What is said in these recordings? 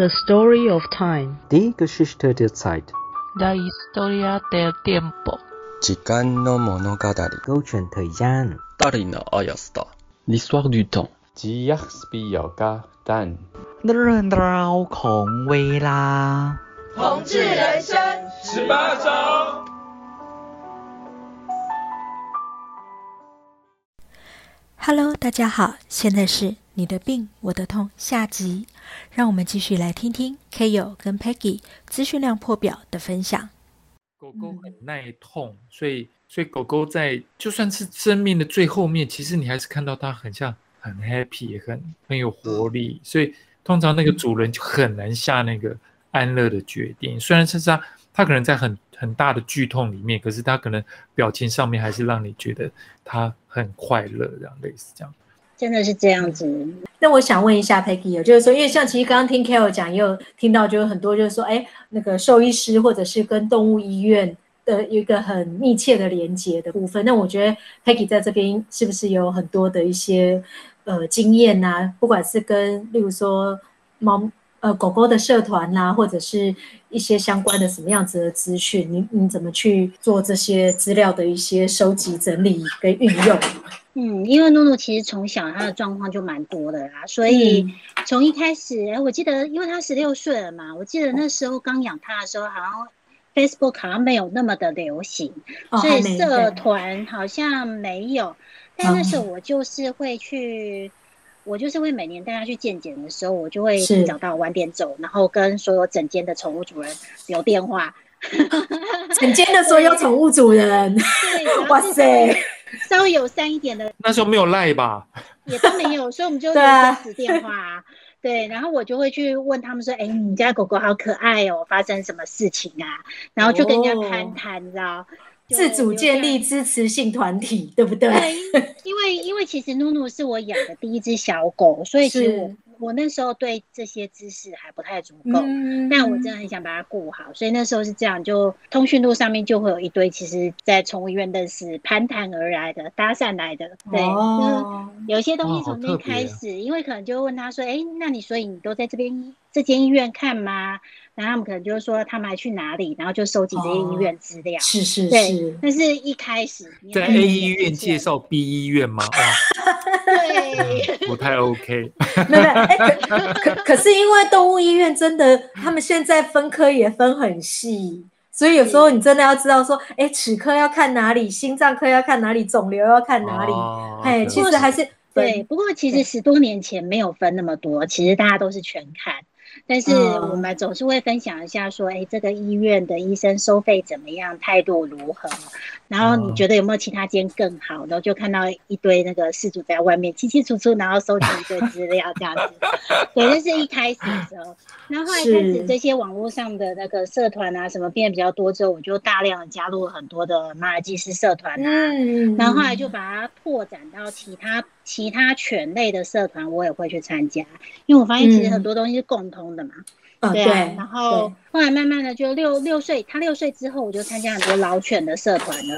The story of time. 第一个是他的菜。La historia del tiempo. 时间那么那么大的狗圈太阳。Darina Ayasta. 你说句通。只要比有加蛋。The story of time. 同治人生十八招。Hello，大家好，现在是。你的病我的痛下集，让我们继续来听听 Kayo 跟 Peggy 资讯量破表的分享。狗狗很耐痛，所以所以狗狗在就算是生命的最后面，其实你还是看到它很像很 happy，很很有活力，所以通常那个主人就很难下那个安乐的决定。虽然是他他可能在很很大的剧痛里面，可是它可能表情上面还是让你觉得它很快乐，这样类似这样。真的是这样子。那我想问一下 Peggy，就是说，因为像其实刚刚听 Carol 讲，也有听到就是很多就是说，哎，那个兽医师或者是跟动物医院的一个很密切的连接的部分。那我觉得 Peggy 在这边是不是有很多的一些呃经验啊？不管是跟例如说猫呃狗狗的社团呐、啊，或者是一些相关的什么样子的资讯，你你怎么去做这些资料的一些收集、整理跟运用？嗯，因为诺诺其实从小他的状况就蛮多的啦，所以从一开始，我记得因为他十六岁了嘛，我记得那时候刚养他的时候，好像 Facebook 好像没有那么的流行，哦、所以社团好像没有。哦、但那时候我就是会去，我就是会每年带它去健检的时候，我就会提早到晚点走，然后跟所有整间的宠物主人留电话。整间的所有宠物主人，对，哇塞！稍微友善一点的，那时候没有赖吧？也都没有，所以我们就有电子电话啊。对，然后我就会去问他们说：“哎，你家狗狗好可爱哦，发生什么事情啊？”然后就跟人家谈谈，你知道？自主建立支持性团体，对不对？对，因 为因为其实露露是我养的第一只小狗，所以其实我。我那时候对这些知识还不太足够，嗯，但我真的很想把它顾好，所以那时候是这样，就通讯录上面就会有一堆，其实在宠物医院认识、攀谈而来的、搭讪来的，对，哦，有些东西从那开始，哦，因为可能就问他说，哎，那你所以你都在这边这间医院看吗？然后他们可能就是说他们还去哪里，然后就收集这些医院资料。是是是。对，但是一开始在 A 医院介绍 B 医院吗？对，不太 OK。可可是因为动物医院真的，他们现在分科也分很细，所以有时候你真的要知道说，哎，齿科要看哪里，心脏科要看哪里，肿瘤要看哪里。哎，其实还是对。不过其实十多年前没有分那么多，其实大家都是全看。但是我们总是会分享一下，说，哎，这个医院的医生收费怎么样，态度如何？然后你觉得有没有其他间更好？然后就看到一堆那个事主在外面清清楚楚，然后收集一堆资料这样子。对，就是一开始的时候。然后后来开始这些网络上的那个社团啊，什么变得比较多之后，我就大量的加入了很多的马尔济斯社团啊。然后后来就把它扩展到其他其他犬类的社团，我也会去参加，因为我发现其实很多东西是共通的嘛。嗯、对啊。对，然后后来慢慢的就六六岁，他六岁之后，我就参加很多老犬的社团了。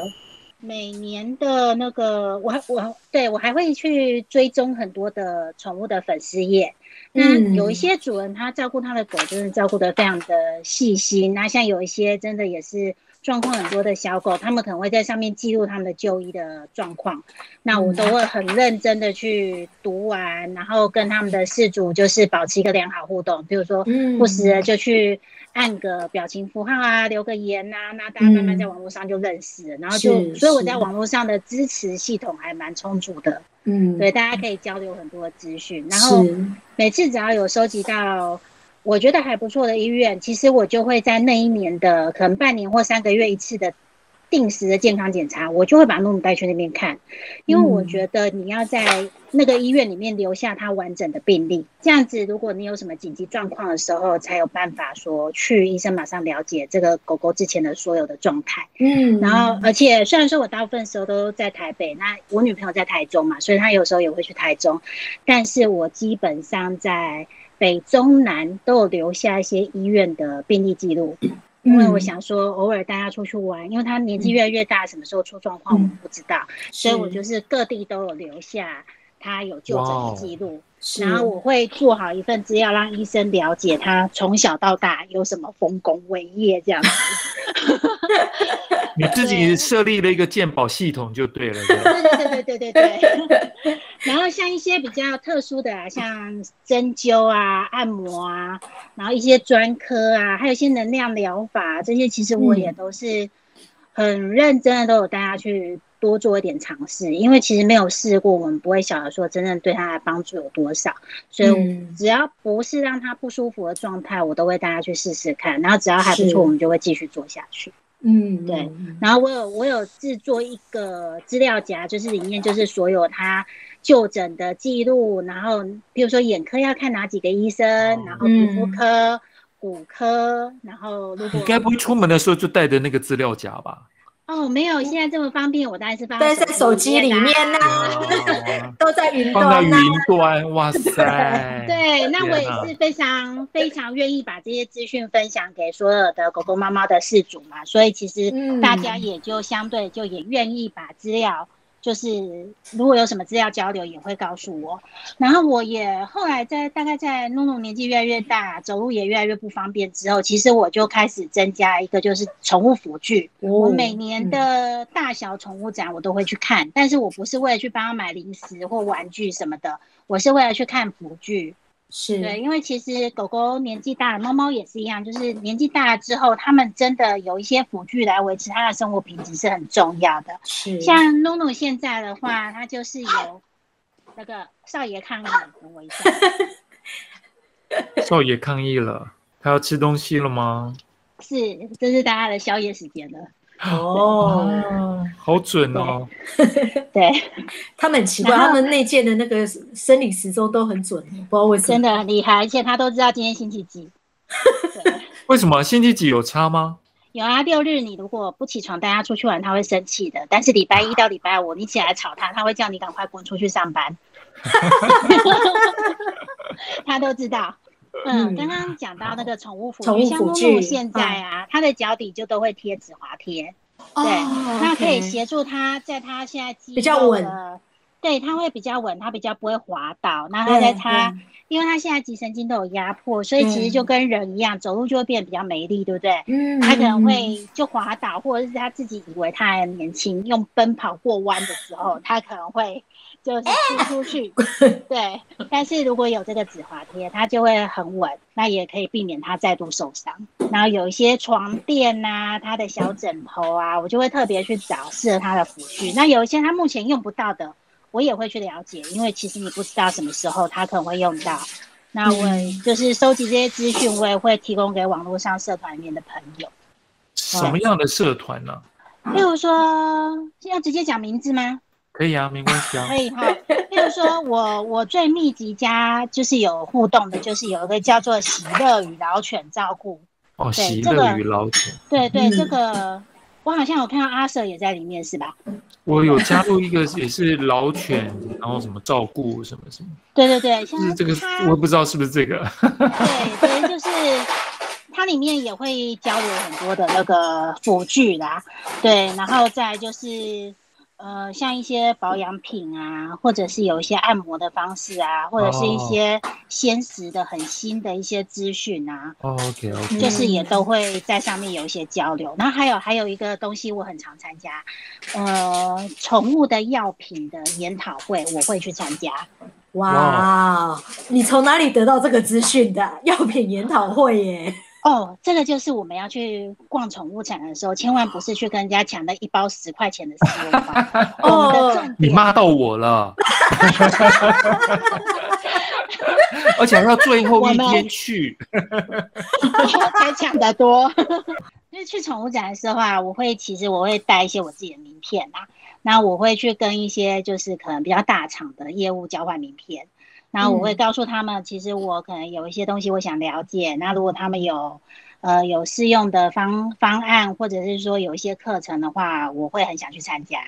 每年的那个，我还我对我还会去追踪很多的宠物的粉丝页。那有一些主人他照顾他的狗，就是照顾的非常的细心。那像有一些真的也是状况很多的小狗，他们可能会在上面记录他们的就医的状况。那我都会很认真的去读完，然后跟他们的事主就是保持一个良好互动。比如说，不时的就去按个表情符号啊，留个言啊，那大家慢慢在网络上就认识了。然后就，所以我在网络上的支持系统还蛮充足的。嗯，对，大家可以交流很多的资讯，然后每次只要有收集到我觉得还不错的医院，其实我就会在那一年的可能半年或三个月一次的。定时的健康检查，我就会把诺诺带去那边看，因为我觉得你要在那个医院里面留下他完整的病历，这样子，如果你有什么紧急状况的时候，才有办法说去医生马上了解这个狗狗之前的所有的状态。嗯，然后而且虽然说我大部分时候都在台北，那我女朋友在台中嘛，所以她有时候也会去台中，但是我基本上在北中南都有留下一些医院的病历记录。因为我想说，偶尔带他出去玩，因为他年纪越来越大，什么时候出状况我们不知道，所以我就是各地都有留下他有就诊的记录。然后我会做好一份资料，让医生了解他从小到大有什么丰功伟业这样子。你自己设立了一个鉴宝系统就对了。对对对对对对对。然后像一些比较特殊的啊，像针灸啊、按摩啊，然后一些专科啊，还有一些能量疗法，这些其实我也都是很认真的，都有带他去多做一点尝试。因为其实没有试过，我们不会晓得说真正对他的帮助有多少。所以只要不是让他不舒服的状态，我都会大家去试试看。然后只要还不错，我们就会继续做下去。嗯，对。然后我有我有制作一个资料夹，就是里面就是所有他就诊的记录，然后比如说眼科要看哪几个医生，然后皮肤科、嗯、骨科，然后如果你该不会出门的时候就带着那个资料夹吧？哦，没有，现在这么方便，我当然是放在手机里面呐、啊，啊、都在云端、啊，放在云端，哇 塞！对，那我也是非常非常愿意把这些资讯分享给所有的狗狗、猫猫的饲主嘛，所以其实大家也就相对就也愿意把资料。就是如果有什么资料交流，也会告诉我。然后我也后来在大概在诺诺年纪越来越大，走路也越来越不方便之后，其实我就开始增加一个就是宠物辅具。哦、我每年的大小宠物展我都会去看，嗯、但是我不是为了去帮他买零食或玩具什么的，我是为了去看辅具。是对，因为其实狗狗年纪大了，猫猫也是一样，就是年纪大了之后，它们真的有一些辅具来维持它的生活品质是很重要的。是，像诺诺现在的话，它就是有那个少爷抗议了，等我一下。少爷抗议了，他要吃东西了吗？是，这是大家的宵夜时间了。哦，好准哦！对，他们很奇怪，他们内建的那个生理时钟都很准，不知道为什么，真的很厉害，而且他都知道今天星期几。为什么星期几有差吗？有啊，六日你如果不起床带他出去玩，他会生气的。但是礼拜一到礼拜五你起来吵他，他会叫你赶快滚出去上班。他都知道。嗯，刚刚讲到那个宠物辅具，像露露现在啊，它的脚底就都会贴止滑贴，对，那可以协助它在它现在肌肉的，比较稳，对，它会比较稳，它比较不会滑倒。那它在它，因为它现在脊神经都有压迫，所以其实就跟人一样，走路就会变得比较没力，对不对？嗯，它可能会就滑倒，或者是他自己以为他还年轻，用奔跑过弯的时候，他可能会。就是输出去，对。但是如果有这个止滑贴，它就会很稳，那也可以避免它再度受伤。然后有一些床垫呐、啊，它的小枕头啊，我就会特别去找适合它的辅具。那有一些它目前用不到的，我也会去了解，因为其实你不知道什么时候他可能会用到。那我就是收集这些资讯，我也会提供给网络上社团里面的朋友。什么样的社团呢？例如说，要直接讲名字吗？可以啊，没关系啊。可以哈，例如说我我最密集加就是有互动的，就是有一个叫做喜乐与老犬照顾。哦，喜乐与老犬。对对，这个我好像有看到阿 Sir 也在里面，是吧？我有加入一个也是老犬，然后什么照顾什么什么。对对对，是这个我也不知道是不是这个。对对，就是它里面也会交流很多的那个辅具啦，对，然后再就是。呃，像一些保养品啊，或者是有一些按摩的方式啊，或者是一些鲜食的很新的一些资讯啊。哦，OK OK，就是也都会在上面有一些交流。然后还有还有一个东西我很常参加，呃，宠物的药品的研讨会我会去参加。哇，哇你从哪里得到这个资讯的？药品研讨会耶？哦，这个就是我们要去逛宠物展的时候，千万不是去跟人家抢那一包十块钱的食物包？哦，你骂到我了，而且还要最后一天去，才抢得多。因为去宠物展的时候啊，我会其实我会带一些我自己的名片啊，那我会去跟一些就是可能比较大厂的业务交换名片。然后我会告诉他们，其实我可能有一些东西我想了解。那如果他们有，呃，有适用的方方案，或者是说有一些课程的话，我会很想去参加。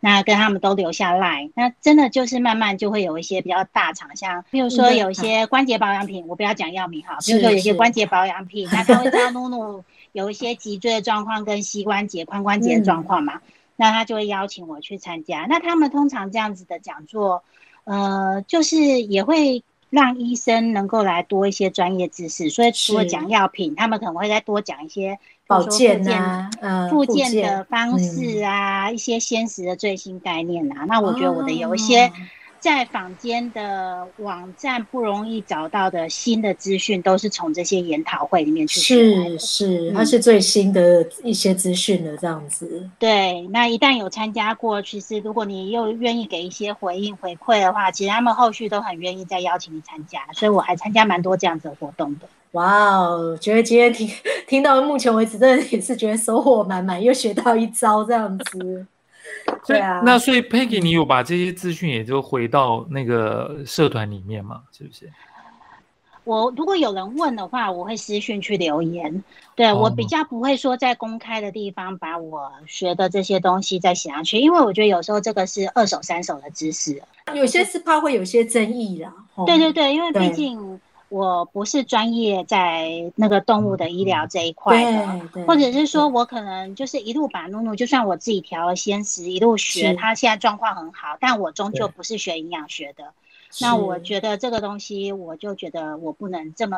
那跟他们都留下来，那真的就是慢慢就会有一些比较大厂，像比如说有一些关节保养品，我不要讲药名哈，比如说有一些关节保养品，那他会知道露露有一些脊椎的状况跟膝关节、髋关节的状况嘛，嗯、那他就会邀请我去参加。那他们通常这样子的讲座。呃，就是也会让医生能够来多一些专业知识，所以除了讲药品，他们可能会再多讲一些保健啊，嗯，复健的方式啊，嗯、一些鲜食的最新概念啊。那我觉得我的有一些。在坊间的网站不容易找到的新的资讯，都是从这些研讨会里面去是是，它是最新的一些资讯的这样子。嗯。对，那一旦有参加过，其实如果你又愿意给一些回应回馈的话，其实他们后续都很愿意再邀请你参加。所以我还参加蛮多这样子的活动的。哇哦，觉得今天听听到目前为止，真的也是觉得收获满满，又学到一招这样子。对啊，那所以 Peggy，你有把这些资讯也就回到那个社团里面吗？是不是？我如果有人问的话，我会私讯去留言。对，我比较不会说在公开的地方把我学的这些东西再写上去，因为我觉得有时候这个是二手、三手的知识，有些是怕会有些争议啦。对对对，因为毕竟。我不是专业在那个动物的医疗这一块的，或者是说我可能就是一路把露露，就算我自己调了鲜食，一路学，他现在状况很好，但我终究不是学营养学的。那我觉得这个东西，我就觉得我不能这么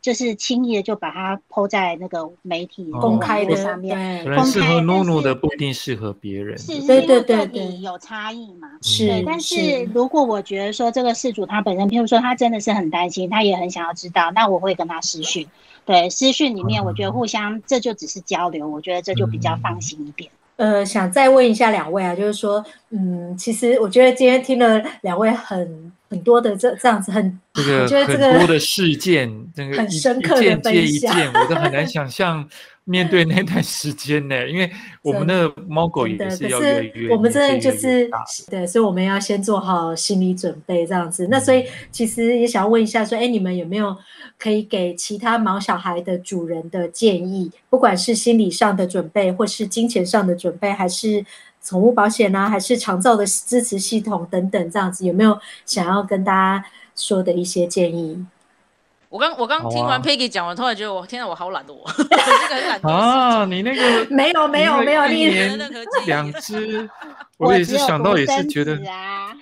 就是轻易的就把它抛在那个媒体公开的上面。可能适合诺诺的不一定适合别人。是，是因为个体有差异嘛？是。但是如果我觉得说这个事主他本身，譬如说他真的是很担心，他也很想要知道，那我会跟他私讯。对，私讯里面我觉得互相这就只是交流，我觉得这就比较放心一点。呃，想再问一下两位啊，就是说，嗯，其实我觉得今天听了两位很很多的这这样子很，这个我觉得这个很多的事件，这个很深刻的一件接一件，我都很难想象。面对那段时间呢，因为我们的猫狗也是要越越，我们真的就是对，所以我们要先做好心理准备这样子。嗯、那所以其实也想要问一下，说，哎，你们有没有可以给其他毛小孩的主人的建议？不管是心理上的准备，或是金钱上的准备，还是宠物保险呢，还是长照的支持系统等等，这样子有没有想要跟大家说的一些建议？我刚我刚听完 Peggy 讲完，突然觉得我天哪，我好懒惰，我 这个很懒惰啊！你那个没有没有没有，一年 两只，我也是想到也是觉得啊，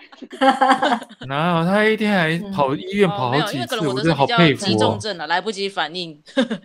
哪有他一天还跑医院跑好几次，我真的好佩服。急重症了，来不及反应。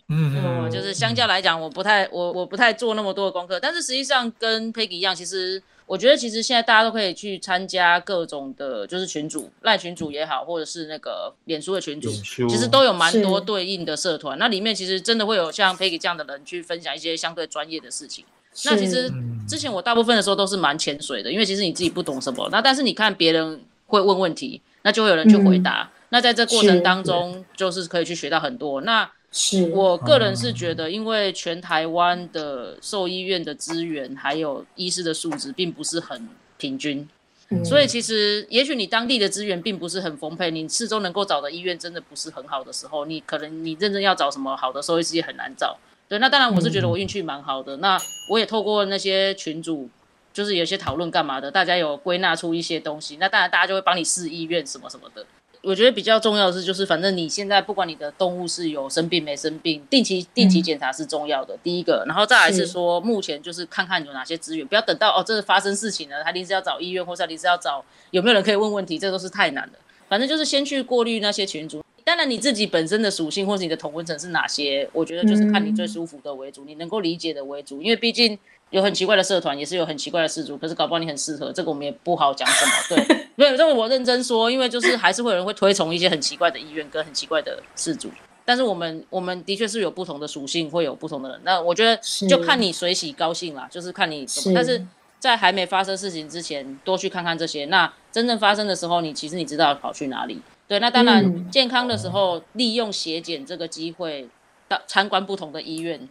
嗯，就是相较来讲，我不太我我不太做那么多的功课，但是实际上跟 Peggy 一样，其实。我觉得其实现在大家都可以去参加各种的，就是群组、赖群主也好，或者是那个脸书的群主，其实都有蛮多对应的社团。那里面其实真的会有像 Peggy 这样的人去分享一些相对专业的事情。那其实之前我大部分的时候都是蛮潜水的，因为其实你自己不懂什么，那但是你看别人会问问题，那就会有人去回答。嗯、那在这过程当中，就是可以去学到很多。那是我个人是觉得，因为全台湾的兽医院的资源还有医师的素质并不是很平均，嗯、所以其实也许你当地的资源并不是很丰沛，你四周能够找的医院真的不是很好的时候，你可能你认真要找什么好的兽医师也很难找。对，那当然我是觉得我运气蛮好的，嗯、那我也透过那些群主，就是有些讨论干嘛的，大家有归纳出一些东西，那当然大家就会帮你试医院什么什么的。我觉得比较重要的是，就是反正你现在不管你的动物是有生病没生病，定期定期检查是重要的，嗯、第一个，然后再来是说，目前就是看看有哪些资源，不要等到哦，这是发生事情了，他临时要找医院，或者临时要找有没有人可以问问题，这都是太难了。反正就是先去过滤那些群组，当然你自己本身的属性或者你的同温层是哪些，我觉得就是看你最舒服的为主，嗯、你能够理解的为主，因为毕竟。有很奇怪的社团，也是有很奇怪的事主，可是搞不好你很适合，这个我们也不好讲什么。对，没有，这个我认真说，因为就是还是会有人会推崇一些很奇怪的医院跟很奇怪的事主，但是我们我们的确是有不同的属性，会有不同的人。那我觉得就看你随喜高兴啦，就是看你怎么。是但是在还没发生事情之前，多去看看这些。那真正发生的时候，你其实你知道跑去哪里。对，那当然健康的时候，利用血检这个机会到参观不同的医院。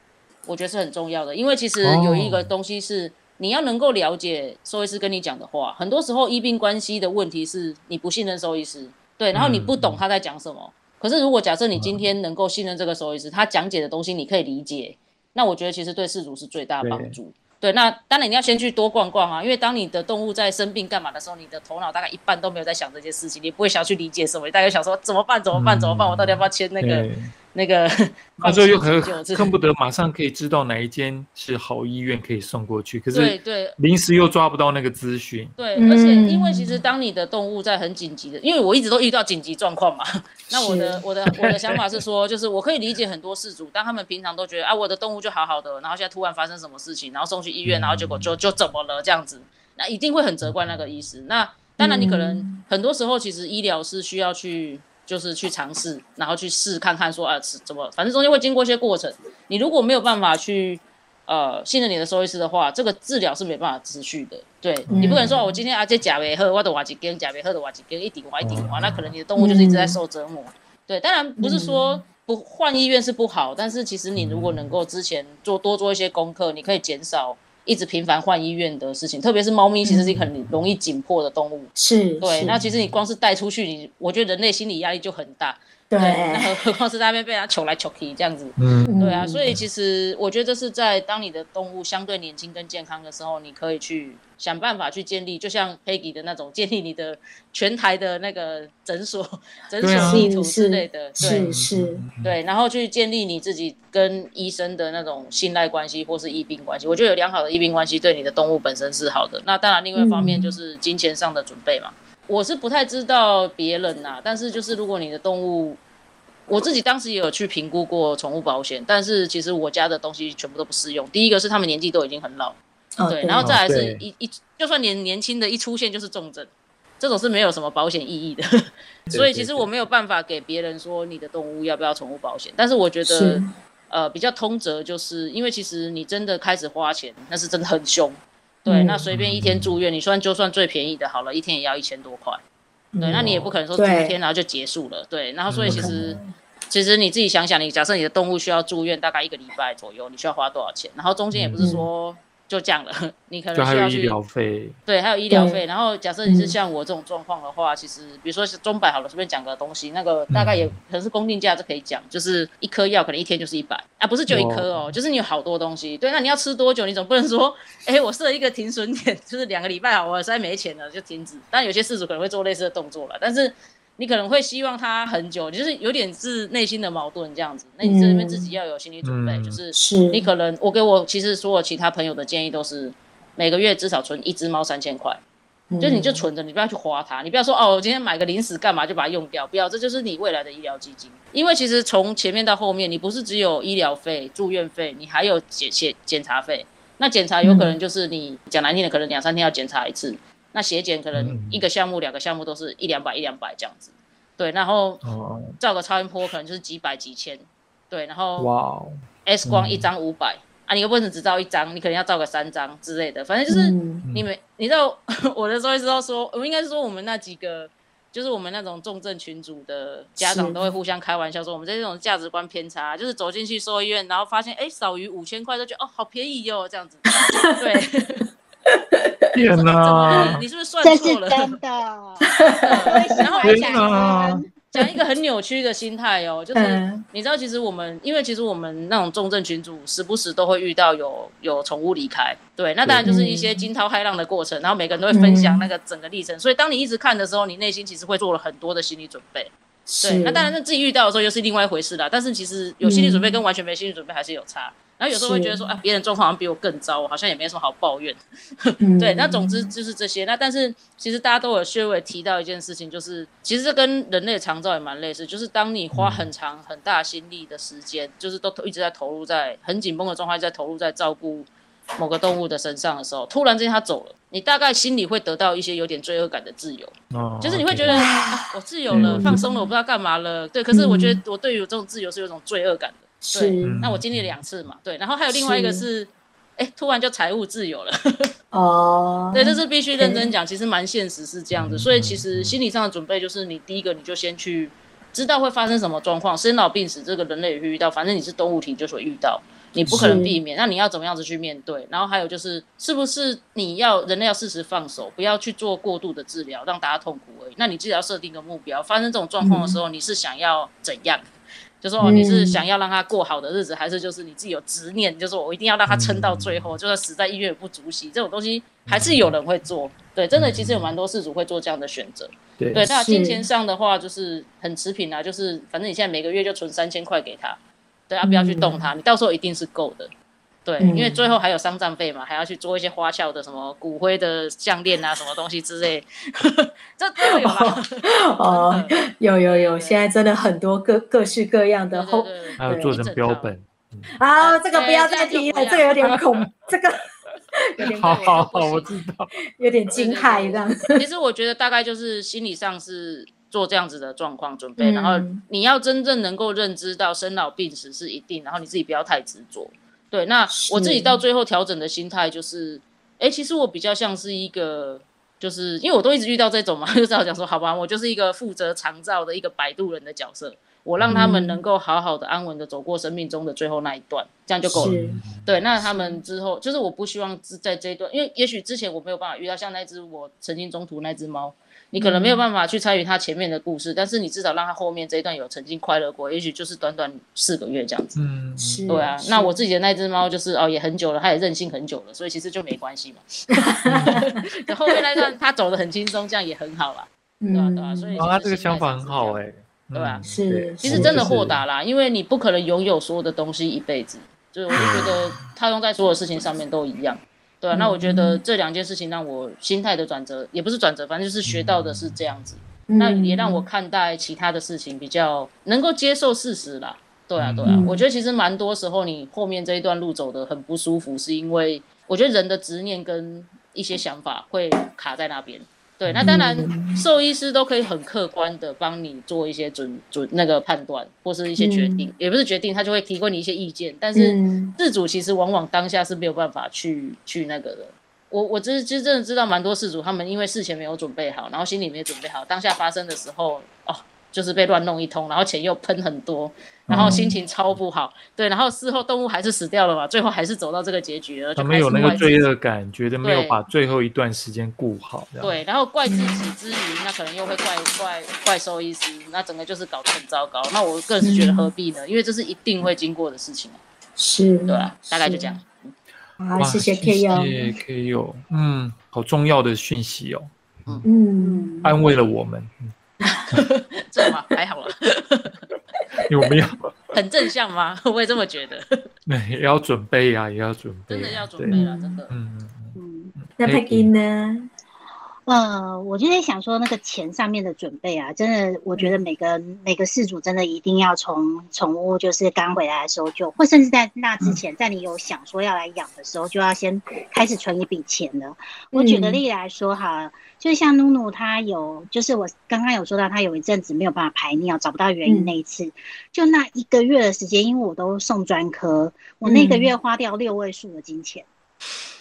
我觉得是很重要的，因为其实有一个东西是你要能够了解兽医师跟你讲的话。很多时候医病关系的问题是你不信任兽医师，对，然后你不懂他在讲什么。可是如果假设你今天能够信任这个兽医师，他讲解的东西你可以理解，那我觉得其实对事主是最大的帮助。对，那当然你要先去多逛逛啊，因为当你的动物在生病干嘛的时候，你的头脑大概一半都没有在想这些事情，你不会想去理解什么，你大概想说怎么办？怎么办？怎么办？我到底要不要签那个那个，那时候又很恨不得马上可以知道哪一间是好医院可以送过去，可是对对，临时又抓不到那个资讯。对，而且因为其实当你的动物在很紧急的，因为我一直都遇到紧急状况嘛，那我的我的我的想法是说，就是我可以理解很多事主，当他们平常都觉得啊，我的动物就好好的，然后现在突然发生什么事情，然后送去医院，然后结果就就怎么了这样子，那一定会很责怪那个医师。那当然，你可能很多时候其实医疗是需要去。就是去尝试，然后去试看看说，啊，是怎么，反正中间会经过一些过程。你如果没有办法去，呃，信任你的兽医师的话，这个治疗是没办法持续的。对、嗯、你不可能说，我今天啊这甲维喝，我的瓦吉根，甲维喝的瓦吉根一顶瓦一顶瓦，那可能你的动物就是一直在受折磨。嗯、对，当然不是说不换医院是不好，但是其实你如果能够之前做多做一些功课，你可以减少。一直频繁换医院的事情，特别是猫咪，其实是一个很容易紧迫的动物。是，对。那其实你光是带出去，你我觉得人类心理压力就很大。对。那何何况是在那边被他求来求去这样子。嗯。对啊，所以其实我觉得这是在当你的动物相对年轻跟健康的时候，你可以去。想办法去建立，就像 Peggy 的那种建立你的 全台的那个诊所、诊所地图之类的，是是，是，对，然后去建立你自己跟医生的那种信赖关系或是医病关系。我觉得有良好的医病关系对你的动物本身是好的。那当然，另外一方面就是金钱上的准备嘛。嗯、我是不太知道别人呐、啊，但是就是如果你的动物，我自己当时也有去评估过宠物保险，但是其实我家的东西全部都不适用。第一个是他们年纪都已经很老。对，然后再来是一一，就算年年轻的一出现就是重症，这种是没有什么保险意义的。所以其实我没有办法给别人说你的动物要不要宠物保险，但是我觉得呃比较通则就是因为其实你真的开始花钱，那是真的很凶。对，那随便一天住院，你算就算最便宜的好了，一天也要一千多块。对，那你也不可能说住一天然后就结束了。对，然后所以其实其实你自己想想，你假设你的动物需要住院大概一个礼拜左右，你需要花多少钱？然后中间也不是说。就这样了，你可能需要去医疗费，对，还有医疗费。然后假设你是像我这种状况的话，嗯、其实比如说是钟摆好了，随便讲个东西，那个大概也可能是公定价，就可以讲，就是一颗药可能一天就是一百啊，不是就一颗哦，哦，就是你有好多东西。对，那你要吃多久？你总不能说，哎，我设一个停损点，就是两个礼拜好，我实在没钱了就停止。但有些事主可能会做类似的动作了，但是。你可能会希望他很久，就是有点是内心的矛盾这样子。那你这里面自己要有心理准备，嗯、就是你可能我给我其实所有其他朋友的建议都是每个月至少存一只猫三千块，嗯、就你就存着，你不要去花它，你不要说哦，我今天买个零食干嘛就把它用掉，不要，这就是你未来的医疗基金。因为其实从前面到后面，你不是只有医疗费、住院费，你还有检检检查费。那检查有可能就是你讲难听的，可能两三天要检查一次。那血检可能一个项目、两个项目都是一两百、一两百这样子，对，然后照个超音波可能就是几百、几千，对，然后哇，X 光一张五百。啊，你又不能只照一张，你可能要照个三张之类的，反正就是你们，你知道 我的时候知道说，我应该是说我们那几个，就是我们那种重症群组的家长都会互相开玩笑说，我们这种价值观偏差，就是走进去兽医院，然后发现哎少于五千块都觉得哦好便宜哟这样子，对。天哪！你是不是算错了？这是真的。然后还讲讲一个很扭曲的心态哦，就是你知道，其实我们因为其实我们那种重症群组，时不时都会遇到有有宠物离开，对，那当然就是一些惊涛骇浪的过程，然后每个人都会分享那个整个历程，所以当你一直看的时候，你内心其实会做了很多的心理准备。对，那当然是自己遇到的时候又是另外一回事啦。但是其实有心理准备跟完全没心理准备还是有差。然后有时候会觉得说啊，别人状况好像比我更糟，我好像也没什么好抱怨。对，那总之就是这些。那但是其实大家都有稍微提到一件事情，就是其实这跟人类长照也蛮类似，就是当你花很长很大心力的时间，就是都一直在投入在很紧绷的状态，在投入在照顾某个动物的身上的时候，突然之间它走了，你大概心里会得到一些有点罪恶感的自由，就是你会觉得啊，我自由了，放松了，我不知道干嘛了。对，可是我觉得我对于这种自由是有一种罪恶感的。对，那我经历两次嘛，对，然后还有另外一个是，哎，突然就财务自由了。哦，对，这是必须认真讲，其实蛮现实是这样子，所以其实心理上的准备就是，你第一个你就先去知道会发生什么状况，生老病死这个人类也会遇到，反正你是动物体就是会遇到，你不可能避免，那你要怎么样子去面对？然后还有就是，是不是你要人类要适时放手，不要去做过度的治疗，让大家痛苦而已。那你自己要设定个目标，发生这种状况的时候，你是想要怎样？就说哦，你是想要让他过好的日子，还是就是你自己有执念，就是我一定要让他撑到最后，就算死在医院也不足惜。这种东西还是有人会做，对，真的其实有蛮多事主会做这样的选择。对，那金钱上的话就是很持平啊，就是反正你现在每个月就存三千块给他，对啊，不要去动他，你到时候一定是够的。对，因为最后还有丧葬费嘛，还要去做一些花俏的什么骨灰的项链啊，什么东西之类，这都有吗？哦，有有有，现在真的很多各各式各样的后，还有做成标本。啊，这个不要再提了，这个有点恐，这个有点好好好，我知道，有点惊骇这样。子。其实我觉得大概就是心理上是做这样子的状况准备，然后你要真正能够认知到生老病死是一定，然后你自己不要太执着。对，那我自己到最后调整的心态就是，哎，其实我比较像是一个，就是因为我都一直遇到这种嘛，就只好讲说，好吧，我就是一个负责长照的一个摆渡人的角色，我让他们能够好好的、安稳的走过生命中的最后那一段，这样就够了。对，那他们之后，就是我不希望在这一段，因为也许之前我没有办法遇到像那只我曾经中途那只猫。你可能没有办法去参与他前面的故事，嗯、但是你至少让他后面这一段有曾经快乐过，也许就是短短四个月这样子。嗯，对啊。那我自己的那只猫就是哦，也很久了，它也任性很久了，所以其实就没关系嘛。嗯、后面那段它走的很轻松，这样也很好啦。嗯、对啊，对啊。所以他、啊、这个想法很好哎、欸，对吧？是，其实真的豁达啦，因为你不可能拥有所有的东西一辈子，所以我就觉得套用在所有事情上面都一样。对啊，那我觉得这两件事情让我心态的转折，也不是转折，反正就是学到的是这样子。嗯、那也让我看待其他的事情比较能够接受事实啦。对啊，对啊，嗯、我觉得其实蛮多时候你后面这一段路走得很不舒服，是因为我觉得人的执念跟一些想法会卡在那边。对，那当然，兽医师都可以很客观的帮你做一些准准那个判断，或是一些决定，嗯、也不是决定，他就会提供你一些意见。但是事主其实往往当下是没有办法去去那个的。我我其实其实真的知道蛮多事主，他们因为事前没有准备好，然后心里没准备好，当下发生的时候，哦。就是被乱弄一通，然后钱又喷很多，然后心情超不好。嗯、对，然后事后动物还是死掉了嘛，最后还是走到这个结局了。他们有那个罪恶感，觉得没有把最后一段时间顾好。对，然后怪自己之余，那可能又会怪怪怪兽医师，那整个就是搞得很糟糕。那我个人是觉得何必呢？嗯、因为这是一定会经过的事情。是，对啊，大概就这样。好，谢谢 Ko，谢谢 Ko，嗯，好重要的讯息哦。嗯，安慰了我们。这吗？还好了，有没有？很正向吗？我也这么觉得。那也要准备呀，也要准备。真的要准备了，真的。嗯嗯嗯。那 Peggy 呢？呃，我就在想说，那个钱上面的准备啊，真的，我觉得每个、嗯、每个事主真的一定要从宠物就是刚回来的时候就，或甚至在那之前，在你有想说要来养的时候，就要先开始存一笔钱了。我举个例来说哈，就像努努他有，就是我刚刚有说到他有一阵子没有办法排尿，找不到原因那一次，嗯、就那一个月的时间，因为我都送专科，我那个月花掉六位数的金钱，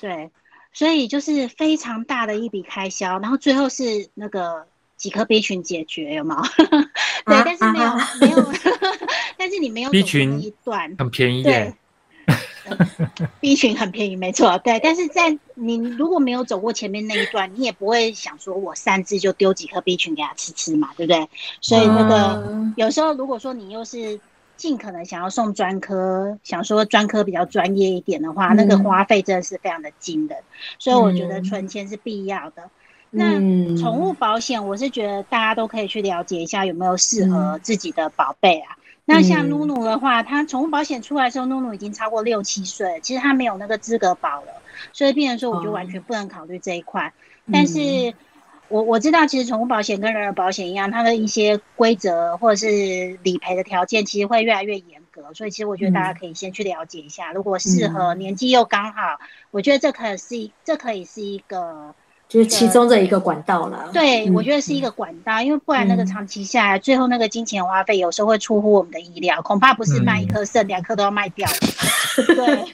对。所以就是非常大的一笔开销，然后最后是那个几颗 B 群解决，有吗？对，啊、但是没有、啊、没有，但是你没有 B 群一段很便宜耶，对，B 群很便宜，没错，对。但是在你如果没有走过前面那一段，你也不会想说我擅自就丢几颗 B 群给他吃吃嘛，对不对？所以那个、啊、有时候如果说你又是。尽可能想要送专科，想说专科比较专业一点的话，嗯、那个花费真的是非常的惊人，所以我觉得存钱是必要的。嗯、那宠物保险，我是觉得大家都可以去了解一下有没有适合自己的宝贝啊。嗯、那像努努的话，它宠物保险出来的时候，努努已经超过六七岁，其实它没有那个资格保了，所以变成说我就完全不能考虑这一块。嗯、但是。我我知道，其实宠物保险跟人儿保险一样，它的一些规则或者是理赔的条件，其实会越来越严格。所以，其实我觉得大家可以先去了解一下。嗯、如果适合年纪又刚好，嗯、我觉得这可以是这可以是一个，就是其中的一个管道了。对，嗯、我觉得是一个管道，因为不然那个长期下来，嗯、最后那个金钱花费有时候会出乎我们的意料，恐怕不是卖一颗肾，两颗、嗯、都要卖掉。对。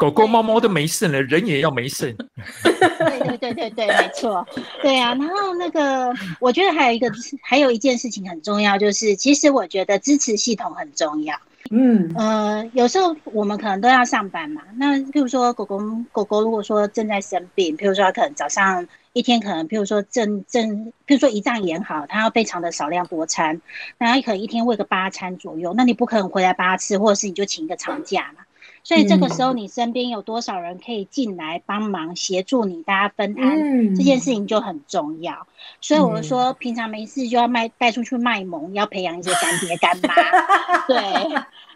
狗狗、猫猫都没肾了，人也要没肾。对对对对对，没错。对啊，然后那个，我觉得还有一个，还有一件事情很重要，就是其实我觉得支持系统很重要。嗯呃，有时候我们可能都要上班嘛。那譬如说狗狗狗狗，如果说正在生病，譬如说它可能早上一天可能譬如说正正，譬如说胰脏炎好，它要非常的少量多餐，那它可能一天喂个八餐左右，那你不可能回来八次，或者是你就请一个长假嘛。所以这个时候，你身边有多少人可以进来帮忙协助你，大家分摊这件事情就很重要。所以我们说，平常没事就要卖带出去卖萌，要培养一些干爹干妈。对，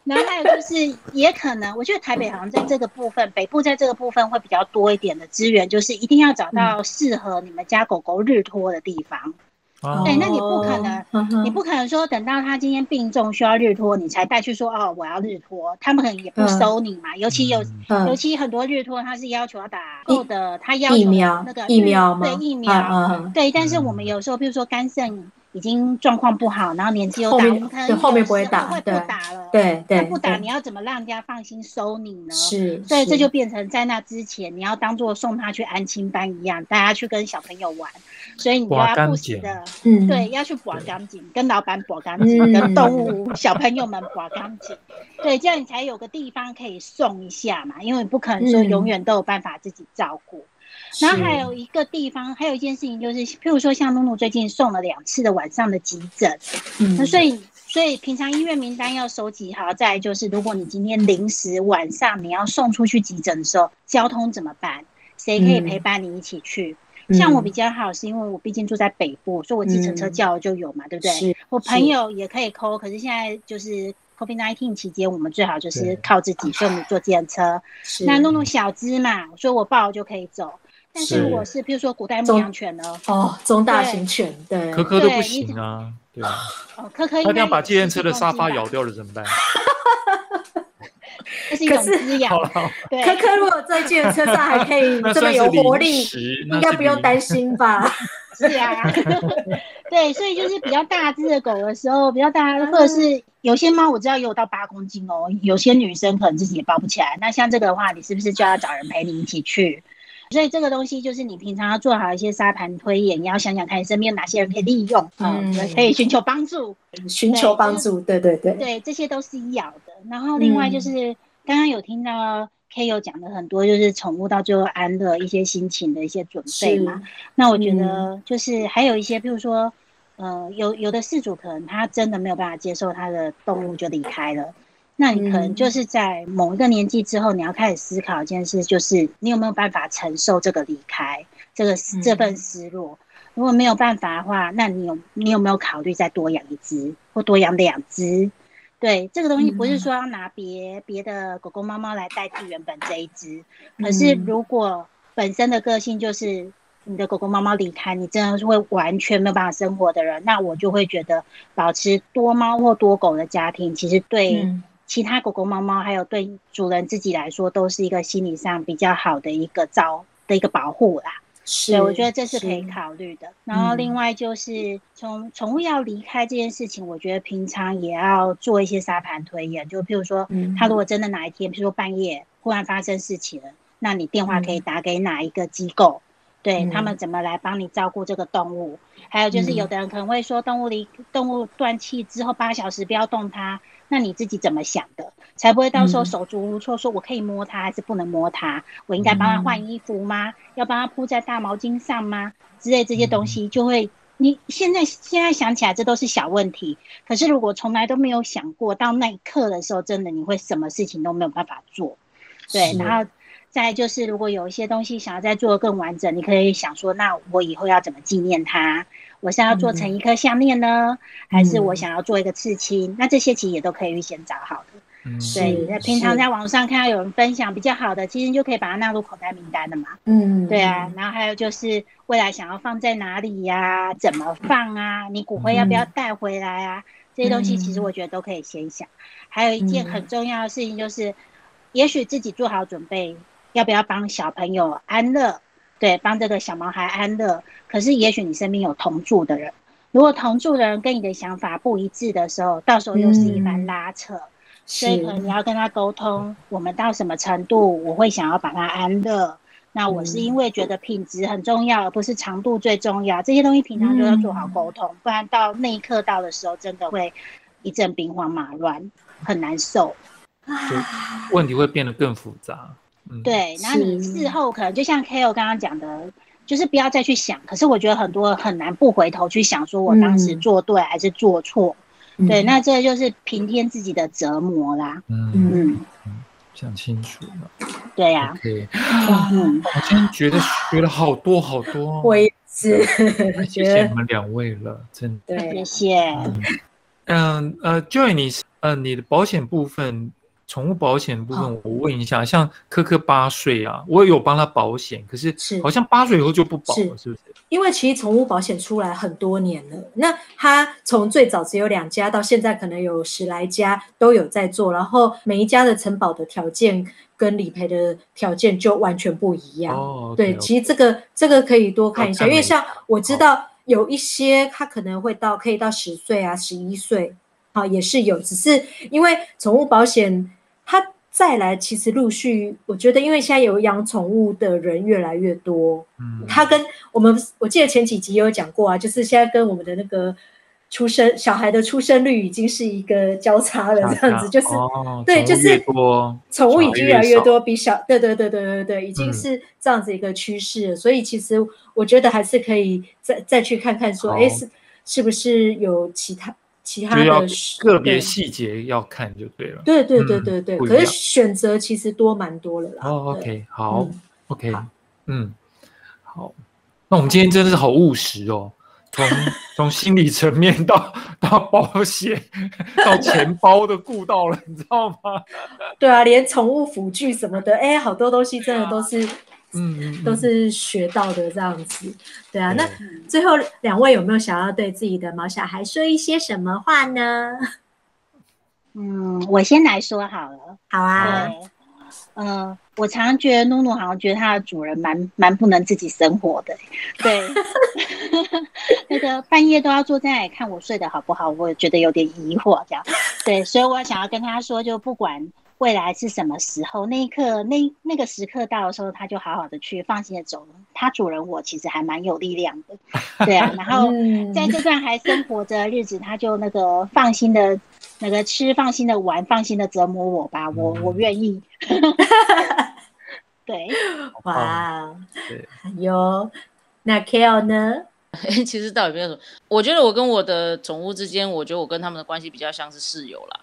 然后还有就是，也可能我觉得台北好像在这个部分，北部在这个部分会比较多一点的资源，就是一定要找到适合你们家狗狗日托的地方。对，那你不可能，你不可能说等到他今天病重需要日托，你才带去说哦，我要日托，他们可能也不收你嘛。尤其有，尤其很多日托他是要求要打够的，他要求那个疫苗，对疫苗，对。但是我们有时候，比如说肝肾。已经状况不好，然后年纪又大，我们可能后面不会打，会不打了。对对，不打，你要怎么让人家放心收你呢？是，所以这就变成在那之前，你要当做送他去安亲班一样，大家去跟小朋友玩，所以你就要不时的，嗯，对，要去拔干净，跟老板拔干净，跟动物小朋友们拔干净，对，这样你才有个地方可以送一下嘛，因为你不可能说永远都有办法自己照顾。然后还有一个地方，还有一件事情就是，譬如说像露露最近送了两次的晚上的急诊，嗯，那所以所以平常医院名单要收集好。再就是，如果你今天临时晚上你要送出去急诊的时候，交通怎么办？谁可以陪伴你一起去？嗯、像我比较好，是因为我毕竟住在北部，所以我计程车叫就有嘛，嗯、对不对？我朋友也可以 call，可是现在就是 COVID nineteen 期间，我们最好就是靠自己，所以我们坐计程车。那露露小资嘛，所以我抱就可以走。但是如果是，比如说古代牧羊犬呢？哦，中大型犬，对，柯柯都不行啊，对啊。哦，柯柯，他一定要把计程车的沙发咬掉了怎么办？这是一种滋养。对，柯柯如果在计程车上还可以 这么有活力，应该不用担心吧？是啊，对，所以就是比较大只的狗的时候，比较大，或者是有些猫我知道有到八公斤哦，有些女生可能自己也抱不起来。那像这个的话，你是不是就要找人陪你一起去？所以这个东西就是你平常要做好一些沙盘推演，你要想想看你身边有哪些人可以利用，嗯，可以寻求帮助，寻求帮助，对对对，对，这些都是要的。然后另外就是刚刚有听到 K 有讲的很多，就是宠物到最后安乐一些心情的一些准备嘛。那我觉得就是还有一些，比如说，呃，有有的事主可能他真的没有办法接受他的动物就离开了。那你可能就是在某一个年纪之后，你要开始思考一件事，就是你有没有办法承受这个离开，这个这份失落。如果没有办法的话，那你有你有没有考虑再多养一只或多养两只？对，这个东西不是说要拿别别的狗狗猫猫来代替原本这一只，可是如果本身的个性就是你的狗狗猫猫离开，你真的是会完全没有办法生活的人，那我就会觉得保持多猫或多狗的家庭，其实对。其他狗狗、猫猫，还有对主人自己来说，都是一个心理上比较好的一个照的一个保护啦。是，我觉得这是可以考虑的。然后另外就是从宠物要离开这件事情，我觉得平常也要做一些沙盘推演。就譬如说，他如果真的哪一天，譬如说半夜忽然发生事情了，那你电话可以打给哪一个机构？对他们怎么来帮你照顾这个动物？还有就是，有的人可能会说，动物离动物断气之后八小时不要动它。那你自己怎么想的，才不会到时候手足无措，说我可以摸它还是不能摸它？我应该帮他换衣服吗？要帮他铺在大毛巾上吗？之类这些东西，就会你现在现在想起来，这都是小问题。可是如果从来都没有想过，到那一刻的时候，真的你会什么事情都没有办法做。对，然后再就是，如果有一些东西想要再做得更完整，你可以想说，那我以后要怎么纪念它？我是要做成一颗项链呢，嗯、还是我想要做一个刺青？嗯、那这些其实也都可以预先找好的。嗯，对，那平常在网上看到有人分享比较好的，其实就可以把它纳入口袋名单的嘛。嗯，对啊。然后还有就是未来想要放在哪里呀、啊？怎么放啊？你骨灰要不要带回来啊？嗯、这些东西其实我觉得都可以先想。还有一件很重要的事情就是，嗯、也许自己做好准备，要不要帮小朋友安乐？对，帮这个小毛孩安乐。可是，也许你身边有同住的人，如果同住的人跟你的想法不一致的时候，到时候又是一番拉扯。嗯、所以，可能你要跟他沟通，我们到什么程度，我会想要把他安乐。那我是因为觉得品质很重要，而不是长度最重要。这些东西平常就要做好沟通，不然到那一刻到的时候，真的会一阵兵荒马乱，很难受。就问题会变得更复杂。嗯，对。然后你事后可能就像 Ko 刚刚讲的，就是不要再去想。可是我觉得很多很难不回头去想，说我当时做对还是做错。嗯、对，那这就是平添自己的折磨啦。嗯嗯，想清楚了。对呀、啊。对。嗯，我今天觉得学了好多好多。我也是。谢谢你们两位了，真的。对，谢谢。嗯呃，Joy，你呃你的保险部分。宠物保险部分，我问一下，像科科八岁啊，我有帮他保险，可是好像八岁以后就不保了，是，是不是？因为其实宠物保险出来很多年了，那他从最早只有两家，到现在可能有十来家都有在做，然后每一家的承保的条件跟理赔的条件就完全不一样。哦，okay, 对，其实这个这个可以多看一下，因为像我知道有一些他可能会到可以到十岁啊，十一岁。啊，也是有，只是因为宠物保险它再来，其实陆续，我觉得因为现在有养宠物的人越来越多，嗯，它跟我们，我记得前几集也有讲过啊，就是现在跟我们的那个出生小孩的出生率已经是一个交叉了，这样子，就是、哦、对，就是宠物已经越来越多，比小，对对对对对对，已经是这样子一个趋势了，嗯、所以其实我觉得还是可以再再去看看说，哎，是是不是有其他。其他的个别细节要看就对了。对对对对对，可是选择其实多蛮多了啦。哦，OK，好，OK，嗯，好。那我们今天真的是好务实哦，从 从心理层面到到保险到钱包都顾到了，你知道吗？对啊，连宠物辅具什么的，哎，好多东西真的都是。嗯，都是学到的这样子，对啊。那最后两位有没有想要对自己的毛小孩说一些什么话呢？嗯，我先来说好了。好啊。嗯、呃，我常常觉得诺诺好像觉得它的主人蛮蛮不能自己生活的。对。那个半夜都要坐在那里看我睡得好不好，我觉得有点疑惑这样。对，所以我想要跟他说，就不管。未来是什么时候？那一刻，那那个时刻到的时候，它就好好的去放心的走了。它主人我其实还蛮有力量的，对啊。然后在这段还生活着日子，它就那个放心的，那个吃，放心的玩，放心的折磨我吧，我我愿意。对，哇，对，有那 Kale 呢？其实倒也没有什么，我觉得我跟我的宠物之间，我觉得我跟他们的关系比较像是室友啦。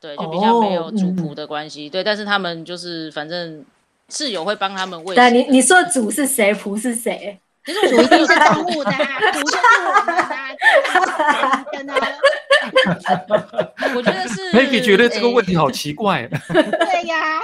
对，就比较没有主仆的关系。哦嗯、对，但是他们就是反正室友会帮他们喂。对，你你说主是谁，仆是谁？其实我一定是动物的，仆就是我们的。我觉得是。Maggie 觉得这个问题好奇怪。对呀，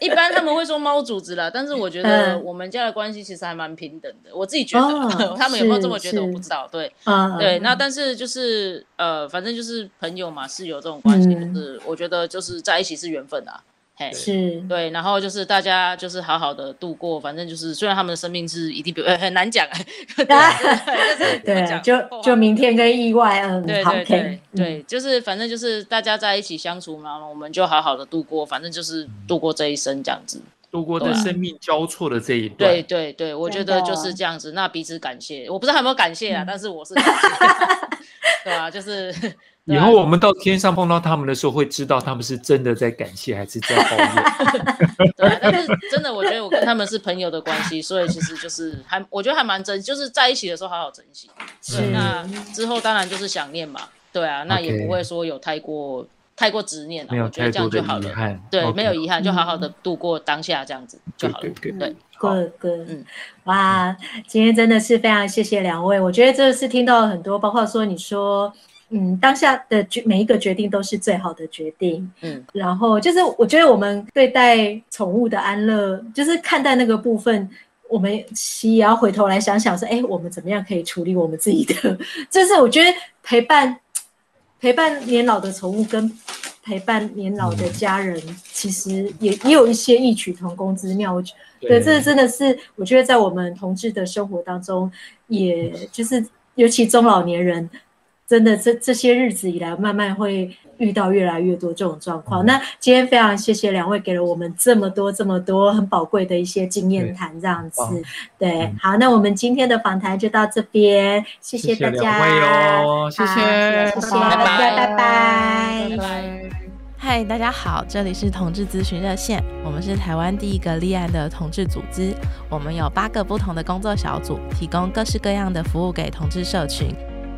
一般他们会说猫主子了，但是我觉得我们家的关系其实还蛮平等的。我自己觉得，哦、他们有没有这么觉得我不知道。对，嗯、对，那但是就是呃，反正就是朋友嘛，是有这种关系，嗯、就是我觉得就是在一起是缘分啊。是。对，然后就是大家就是好好的度过，反正就是虽然他们的生命是一定比呃很难讲 对对对，对就就明天跟意外，嗯，对对对对，就是反正就是大家在一起相处嘛，我们就好好的度过，反正就是度过这一生这样子，度过这生命交错的这一段，对对对，我觉得就是这样子，那彼此感谢，我不知道有没有感谢啊，但是我是感谢，对啊，就是。以后我们到天上碰到他们的时候，会知道他们是真的在感谢，还是在抱怨。对，但是真的，我觉得我跟他们是朋友的关系，所以其实就是还，我觉得还蛮珍，就是在一起的时候好好珍惜。是，那之后当然就是想念嘛，对啊，那也不会说有太过太过执念了，我觉得这样就好了。对，没有遗憾，就好好的度过当下这样子就好了。对，哥哥，嗯，哇，今天真的是非常谢谢两位，我觉得这是听到了很多，包括说你说。嗯，当下的决每一个决定都是最好的决定。嗯，然后就是我觉得我们对待宠物的安乐，就是看待那个部分，我们其实也要回头来想想说，哎，我们怎么样可以处理我们自己的？就是我觉得陪伴陪伴年老的宠物跟陪伴年老的家人，嗯、其实也也有一些异曲同工之妙。对，对，这真的是我觉得在我们同志的生活当中，也就是尤其中老年人。真的，这这些日子以来，慢慢会遇到越来越多这种状况。那今天非常谢谢两位给了我们这么多这么多很宝贵的一些经验谈，这样子。对，好，那我们今天的访谈就到这边，谢谢大家，谢谢，谢谢，拜拜，拜拜，拜拜。嗨，大家好，这里是同志咨询热线，我们是台湾第一个立案的同志组织，我们有八个不同的工作小组，提供各式各样的服务给同志社群。